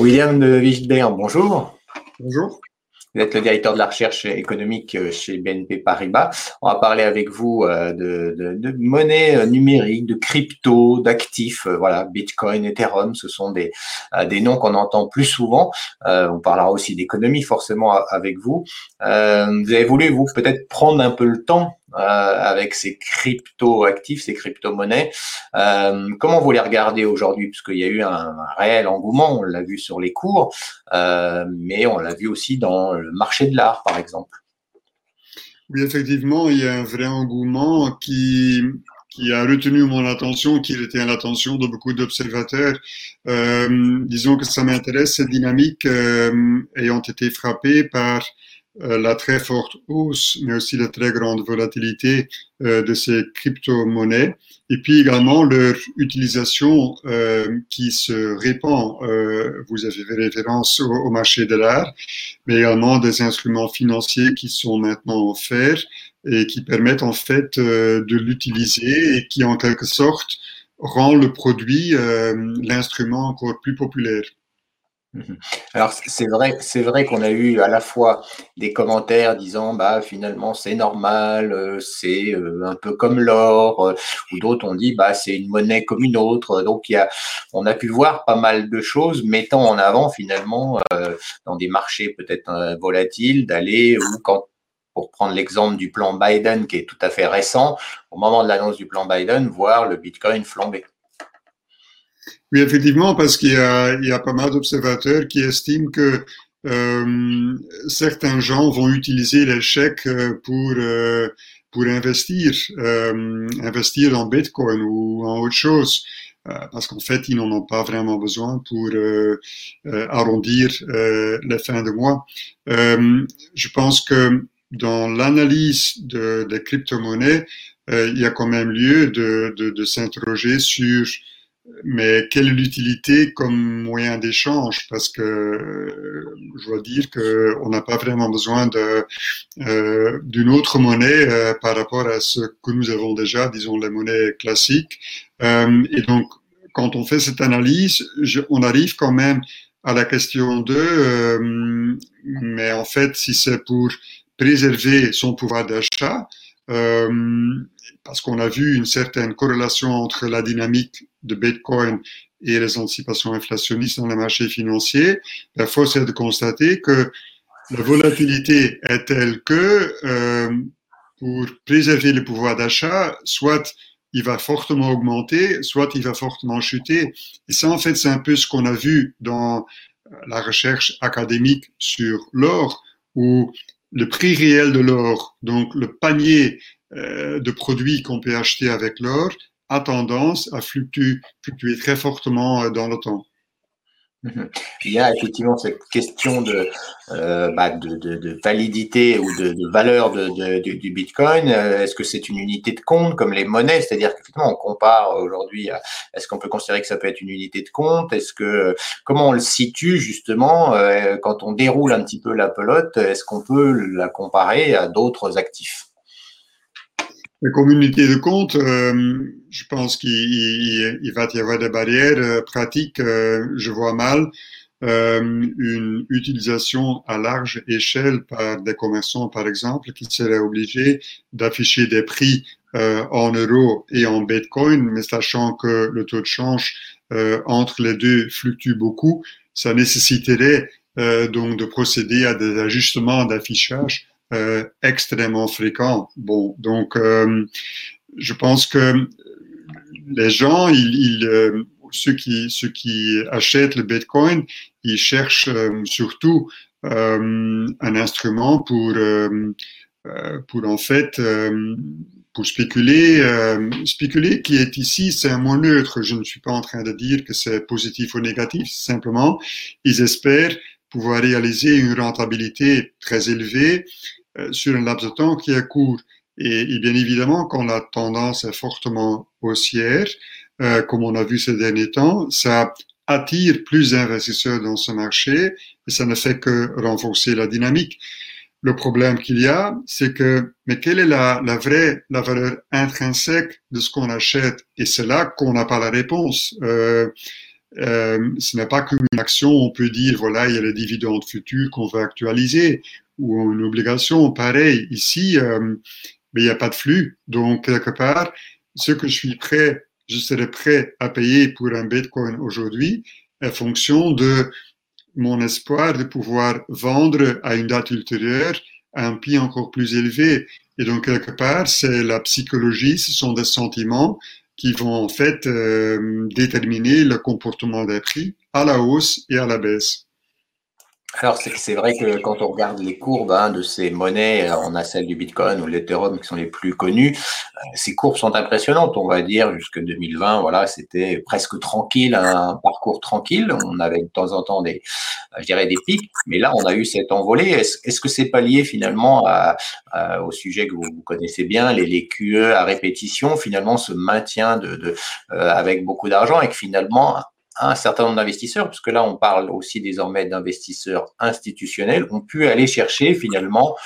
William de Wichbert, bonjour. Bonjour. Vous êtes le directeur de la recherche économique euh, chez BNP Paribas. On va parler avec vous euh, de, de, monnaie euh, numérique, de crypto, d'actifs. Voilà, Bitcoin, Ethereum, ce sont des, des noms qu'on entend plus souvent. on parlera aussi d'économie forcément avec vous. vous avez voulu, vous, peut-être prendre un peu le temps avec ces crypto-actifs, ces crypto-monnaies. Euh, comment vous les regardez aujourd'hui? Puisqu'il y a eu un, réel engouement, on l'a vu sur les cours, euh, mais on l'a vu aussi dans le marché de l'art, par exemple. Oui, effectivement, il y a un vrai engouement qui, a retenu mon attention, qui à l'attention de beaucoup d'observateurs. Euh, disons que ça m'intéresse, cette dynamique euh, ayant été frappée par euh, la très forte hausse, mais aussi la très grande volatilité euh, de ces crypto-monnaies, et puis également leur utilisation euh, qui se répand. vous avez fait référence au, marché de l'art, mais également des instruments financiers qui sont maintenant offerts et qui permettent en fait de l'utiliser et qui en quelque sorte rend le produit, l'instrument encore plus populaire. Mhm. Alors c'est vrai, c'est vrai qu'on a eu à la fois des commentaires disant bah finalement c'est normal, euh, c'est euh, un peu comme l'or, euh, ou d'autres ont dit bah c'est une monnaie comme une autre. Donc il y a, on a pu voir pas mal de choses mettant en avant finalement dans des marchés peut-être volatiles d'aller ou quand pour prendre l'exemple du plan Biden qui est tout à fait récent, au moment de l'annonce du plan Biden, voir le Bitcoin flamber. Oui, effectivement, parce qu'il y a, il y a pas mal d'observateurs qui estiment que euh, certains gens vont utiliser chèques euh, pour euh, pour investir, euh, investir en Bitcoin ou en autre chose, euh, parce qu'en fait, ils n'en ont pas vraiment besoin pour arrondir les fins de mois. je pense que dans l'analyse de, des crypto-monnaies, il y a quand même lieu de, de, de s'interroger sur mais quelle est l'utilité comme moyen d'échange? Parce que je dois dire qu'on n'a pas vraiment besoin euh, d'une autre monnaie euh, par rapport à ce que nous avons déjà, disons les monnaies classiques. Euh, et donc, quand on fait cette analyse, on arrive quand même à la question de, euh, mais en fait, si c'est pour préserver son pouvoir d'achat, parce qu'on a vu une certaine corrélation entre la dynamique de Bitcoin et les anticipations inflationnistes dans les marchés financiers, la force est de constater que la volatilité est telle que euh, pour préserver le pouvoir d'achat, soit il va fortement augmenter, soit il va fortement chuter. Et ça, en fait, c'est un peu ce qu'on a vu dans la recherche académique sur l'or, où le prix réel de l'or, donc le panier euh, de produits qu'on peut acheter avec l'or, a tendance à fluctuer, très fortement euh, dans le temps. Mhm. Il y a effectivement cette question de, euh, bah, de, validité ou de, valeur du, Bitcoin. Euh, est-ce que c'est une unité de compte comme les monnaies? C'est-à-dire qu'effectivement, on compare aujourd'hui. Est-ce qu'on peut considérer que ça peut être une unité de compte? Est-ce que comment on le situe justement quand on déroule un petit peu la pelote Est-ce qu'on peut la comparer à d'autres actifs? La communauté de compte, euh, je pense qu'il va y avoir des barrières euh, pratiques. Euh, je vois mal une utilisation à large échelle par des commerçants, par exemple, qui seraient obligés d'afficher des prix en euros et en bitcoin, mais sachant que le taux de change entre les deux fluctue beaucoup, ça nécessiterait donc de procéder à des ajustements d'affichage euh, extrêmement fréquent. Bon, donc euh, je pense que les gens, euh, ceux qui achètent le Bitcoin, ils cherchent surtout un instrument pour pour en fait pour spéculer, spéculer qui est ici, c'est un mot neutre. Je ne suis pas en train de dire que c'est positif ou négatif. Simplement, ils espèrent pouvoir réaliser une rentabilité très élevée euh, sur un laps de temps qui est court. Et, bien évidemment, quand la tendance est fortement haussière, euh, comme on a vu ces derniers temps, ça attire plus d'investisseurs dans ce marché et ça ne fait que renforcer la dynamique. Le problème qu'il y a, c'est que, mais quelle est la, la vraie, la valeur intrinsèque de ce qu'on achète? Et c'est là qu'on n'a pas la réponse. Euh, euh, ce n'est pas qu'une action, on peut dire, voilà, il y a les dividendes futurs qu'on veut actualiser, ou une obligation, pareil. Ici, euh, mais il n'y a pas de flux. Donc, quelque part, ce que je suis prêt, je serais prêt à payer pour un Bitcoin aujourd'hui est fonction de mon espoir de pouvoir vendre à une date ultérieure à un prix encore plus élevé. Et donc, quelque part, c'est la psychologie, ce sont des sentiments qui vont en fait euh, déterminer le comportement des prix à la hausse et à la baisse. Alors, c'est vrai que quand on regarde les courbes hein, de ces monnaies, euh, on a celle du Bitcoin ou l'Ethereum qui sont les plus connues, euh, ces courbes sont impressionnantes, on va dire, jusque 2020, voilà, c'était presque tranquille, un parcours tranquille. On avait de temps en temps des, je dirais, des pics, mais là, on a eu cette envolée. Est-ce que c'est pas lié finalement au sujet que vous, connaissez bien, les, les, QE à répétition, finalement, ce maintien de, de euh, avec beaucoup d'argent et que finalement, un certain nombre d'investisseurs, puisque là on parle aussi désormais d'investisseurs institutionnels, ont pu aller chercher finalement,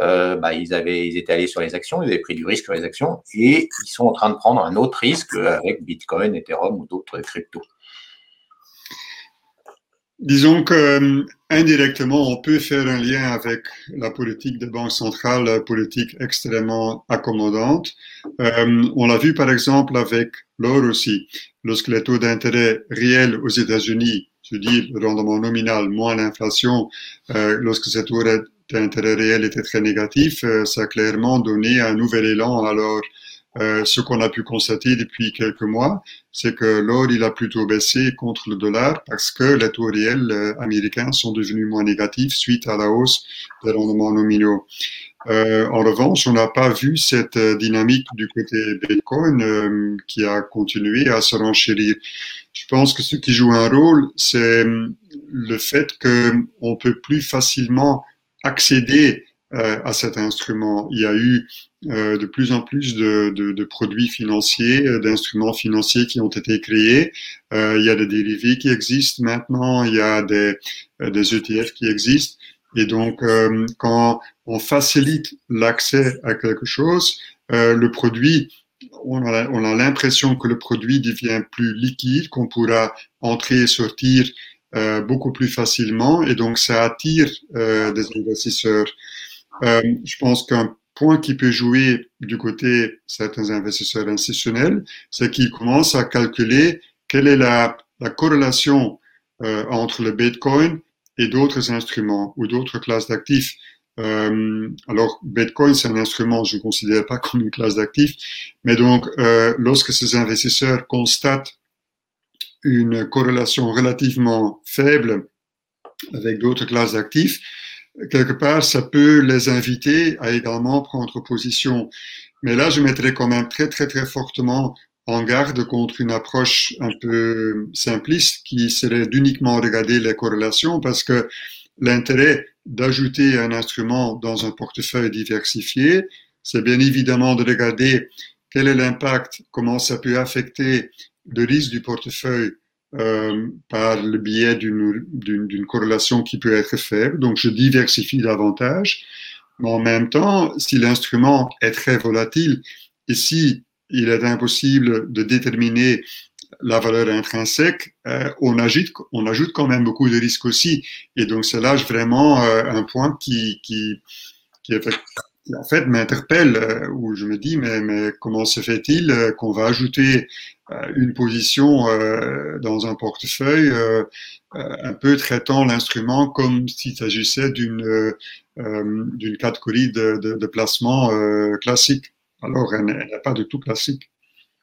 euh, bah, ils, avaient, ils étaient allés sur les actions, ils avaient pris du risque sur les actions, et ils sont en train de prendre un autre risque avec Bitcoin, Ethereum ou d'autres cryptos. Disons que euh, indirectement, on peut faire un lien avec la politique des banques centrales, politique extrêmement accommodante. Euh, on l'a vu par exemple avec l'or aussi. Lorsque les taux d'intérêt réels aux États-Unis, je dis le rendement nominal moins l'inflation, euh, lorsque ces taux d'intérêt réels étaient très négatifs, euh, ça a clairement donné un nouvel élan à l'or. Euh, ce qu'on a pu constater depuis quelques mois, c'est que l'or il a plutôt baissé contre le dollar parce que les taux réels euh, américains sont devenus moins négatifs suite à la hausse des rendements nominaux. Euh, en revanche, on n'a pas vu cette euh, dynamique du côté Bitcoin qui a continué à se renchérir. Je pense que ce qui joue un rôle, c'est le fait qu'on peut plus facilement accéder à cet instrument. Il y a eu euh, de plus en plus de, de, de produits financiers, euh, d'instruments financiers qui ont été créés. Euh, il y a des dérivés qui existent maintenant, il y a des, euh, des ETF qui existent. Et donc, quand on facilite l'accès à quelque chose, le produit, on a, on a l'impression que le produit devient plus liquide, qu'on pourra entrer et sortir beaucoup plus facilement, et donc ça attire des investisseurs. Je pense qu'un point qui peut jouer du côté certains investisseurs institutionnels, c'est qu'ils commencent à calculer quelle est la, la corrélation euh, entre le Bitcoin et d'autres instruments ou d'autres classes d'actifs. Euh, alors, Bitcoin, c'est un instrument, je ne considère pas comme une classe d'actifs, mais donc, euh, lorsque ces investisseurs constatent une corrélation relativement faible avec d'autres classes d'actifs, quelque part, ça peut les inviter à également prendre position. Mais là, je mettrais quand même très, très, très fortement en garde contre une approche un peu simpliste qui serait d'uniquement regarder les corrélations parce que l'intérêt d'ajouter un instrument dans un portefeuille diversifié, c'est bien évidemment de regarder quel est l'impact, comment ça peut affecter le risque du portefeuille euh, par le biais d'une corrélation qui peut être faible. Donc, je diversifie davantage. Mais en même temps, si l'instrument est très volatile et si il est impossible de déterminer la valeur intrinsèque, euh, on, ajoute, quand même beaucoup de risques aussi. Et donc, c'est là vraiment euh, un point qui, qui, en fait m'interpelle où je me dis mais, mais comment se fait-il qu'on va ajouter une position dans un portefeuille un peu traitant l'instrument comme s'il s'agissait d'une d'une catégorie de, de, de placement classique alors elle n'est pas du tout classique.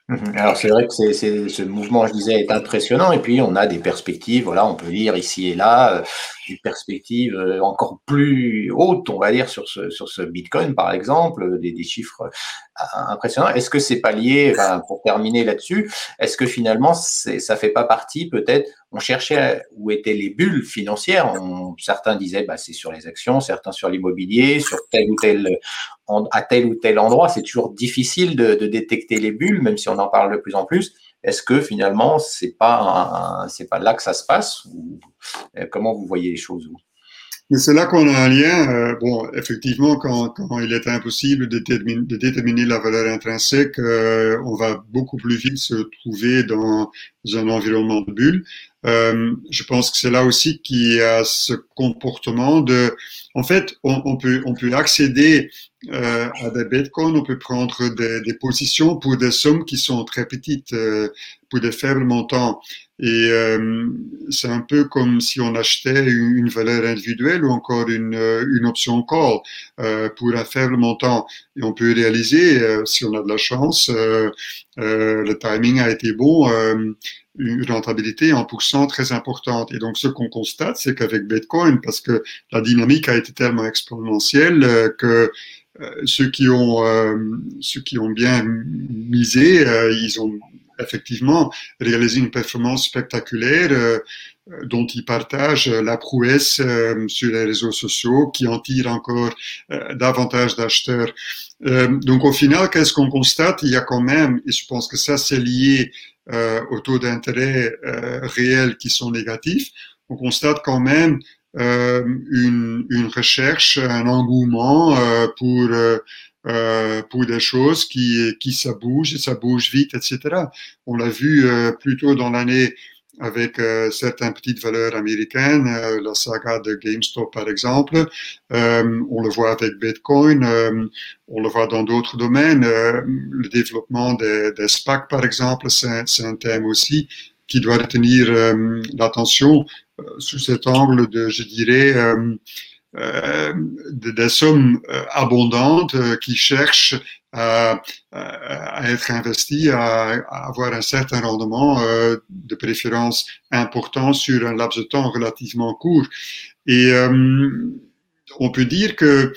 Mhm. Alors c'est vrai que ce mouvement, je disais, est impressionnant et puis on a des perspectives, voilà, on peut lire ici et là, une perspective euh, encore plus haute, on va dire, sur ce, sur ce Bitcoin, par exemple, des, des chiffres euh, impressionnants. Est-ce que c'est pas lié, enfin, pour terminer là-dessus, est-ce que finalement, ça fait pas partie, peut-être, on cherchait où étaient les bulles financières? Certains disaient, bah, c'est sur les actions, certains sur l'immobilier, sur tel ou tel, à tel ou tel endroit. C'est toujours difficile de détecter les bulles, même si on en parle de plus en plus. Est-ce que finalement, c'est pas c'est pas là que ça se passe ou euh, comment vous voyez les choses Mais c'est là qu'on a un lien. Euh, bon, effectivement, quand, quand, il est impossible de déterminer, de déterminer la valeur intrinsèque, euh, on va beaucoup plus vite se trouver dans un environnement de bulle. je pense que c'est là aussi qu'il y a ce comportement de, en fait, on, on peut on peut accéder euh, à des bitcoins, on peut prendre des, des, positions pour des sommes qui sont très petites, euh, pour des faibles montants. Et euh, c'est un peu comme si on achetait une, valeur individuelle ou encore une, une option call euh, pour un faible montant. Et on peut réaliser, euh, si on a de la chance, le timing a été bon, une rentabilité en pourcent très importante. Et donc, ce qu'on constate, c'est qu'avec Bitcoin, parce que la dynamique a été tellement exponentielle que ceux qui ont ceux qui ont bien misé, ils ont effectivement réaliser une performance spectaculaire euh, dont ils partagent la prouesse euh, sur les réseaux sociaux, qui en tirent encore euh, davantage d'acheteurs. donc au final, qu'est-ce qu'on constate? Il y a quand même, et je pense que ça c'est lié aux taux d'intérêt réels qui sont négatifs, on constate quand même une, une, recherche, un engouement pour euh, pour des choses qui, qui ça bouge, ça bouge vite, etc. On l'a vu euh, plutôt dans l'année avec euh, certaines petites valeurs américaines, euh, la saga de GameStop par exemple. Euh, on le voit avec Bitcoin, on le voit dans d'autres domaines. le développement des, des SPAC par exemple, c'est un thème aussi qui doit retenir l'attention sous cet angle de, je dirais, euh, des sommes euh, abondantes euh, qui cherchent à, être investies, à, avoir un certain rendement, de préférence important sur un laps de temps relativement court. Et on peut dire que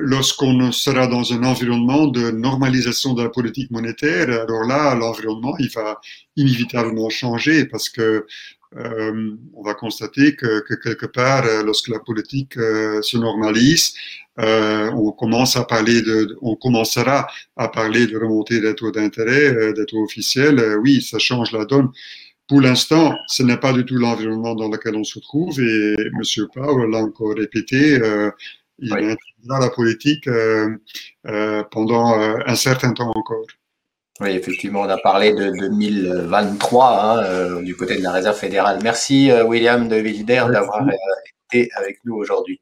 lorsqu'on sera dans un environnement de normalisation de la politique monétaire, alors là, l'environnement, il va inévitablement changer parce que euh, on va constater que, que, quelque part, euh, lorsque la politique euh, se normalise, on commence à parler de, on commencera à parler de remontée des taux d'intérêt, des taux officiels. oui, ça change la donne. Pour l'instant, ce n'est pas du tout l'environnement dans lequel on se trouve et M. Powell l'a encore répété. il oui. la politique pendant un certain temps encore. Oui, effectivement, on a parlé de 2023 hein, euh, du côté de la Réserve fédérale. Merci euh, William de Villider d'avoir euh, été avec nous aujourd'hui.